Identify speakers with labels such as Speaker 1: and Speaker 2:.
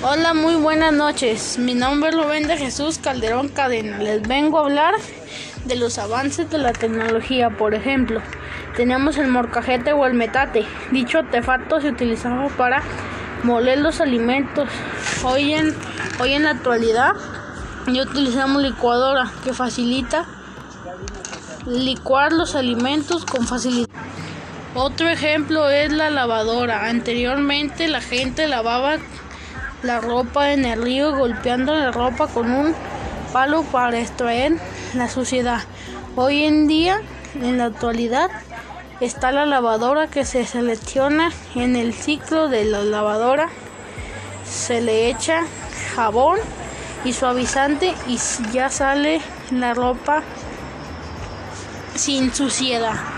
Speaker 1: Hola, muy buenas noches. Mi nombre es Rubén de Jesús Calderón Cadena. Les vengo a hablar de los avances de la tecnología. Por ejemplo, tenemos el morcajete o el metate. Dicho artefacto se utilizaba para moler los alimentos. Hoy en, hoy en la actualidad ya utilizamos licuadora que facilita licuar los alimentos con facilidad. Otro ejemplo es la lavadora. Anteriormente la gente lavaba la ropa en el río golpeando la ropa con un palo para extraer la suciedad. Hoy en día, en la actualidad, está la lavadora que se selecciona en el ciclo de la lavadora. Se le echa jabón y suavizante y ya sale la ropa sin suciedad.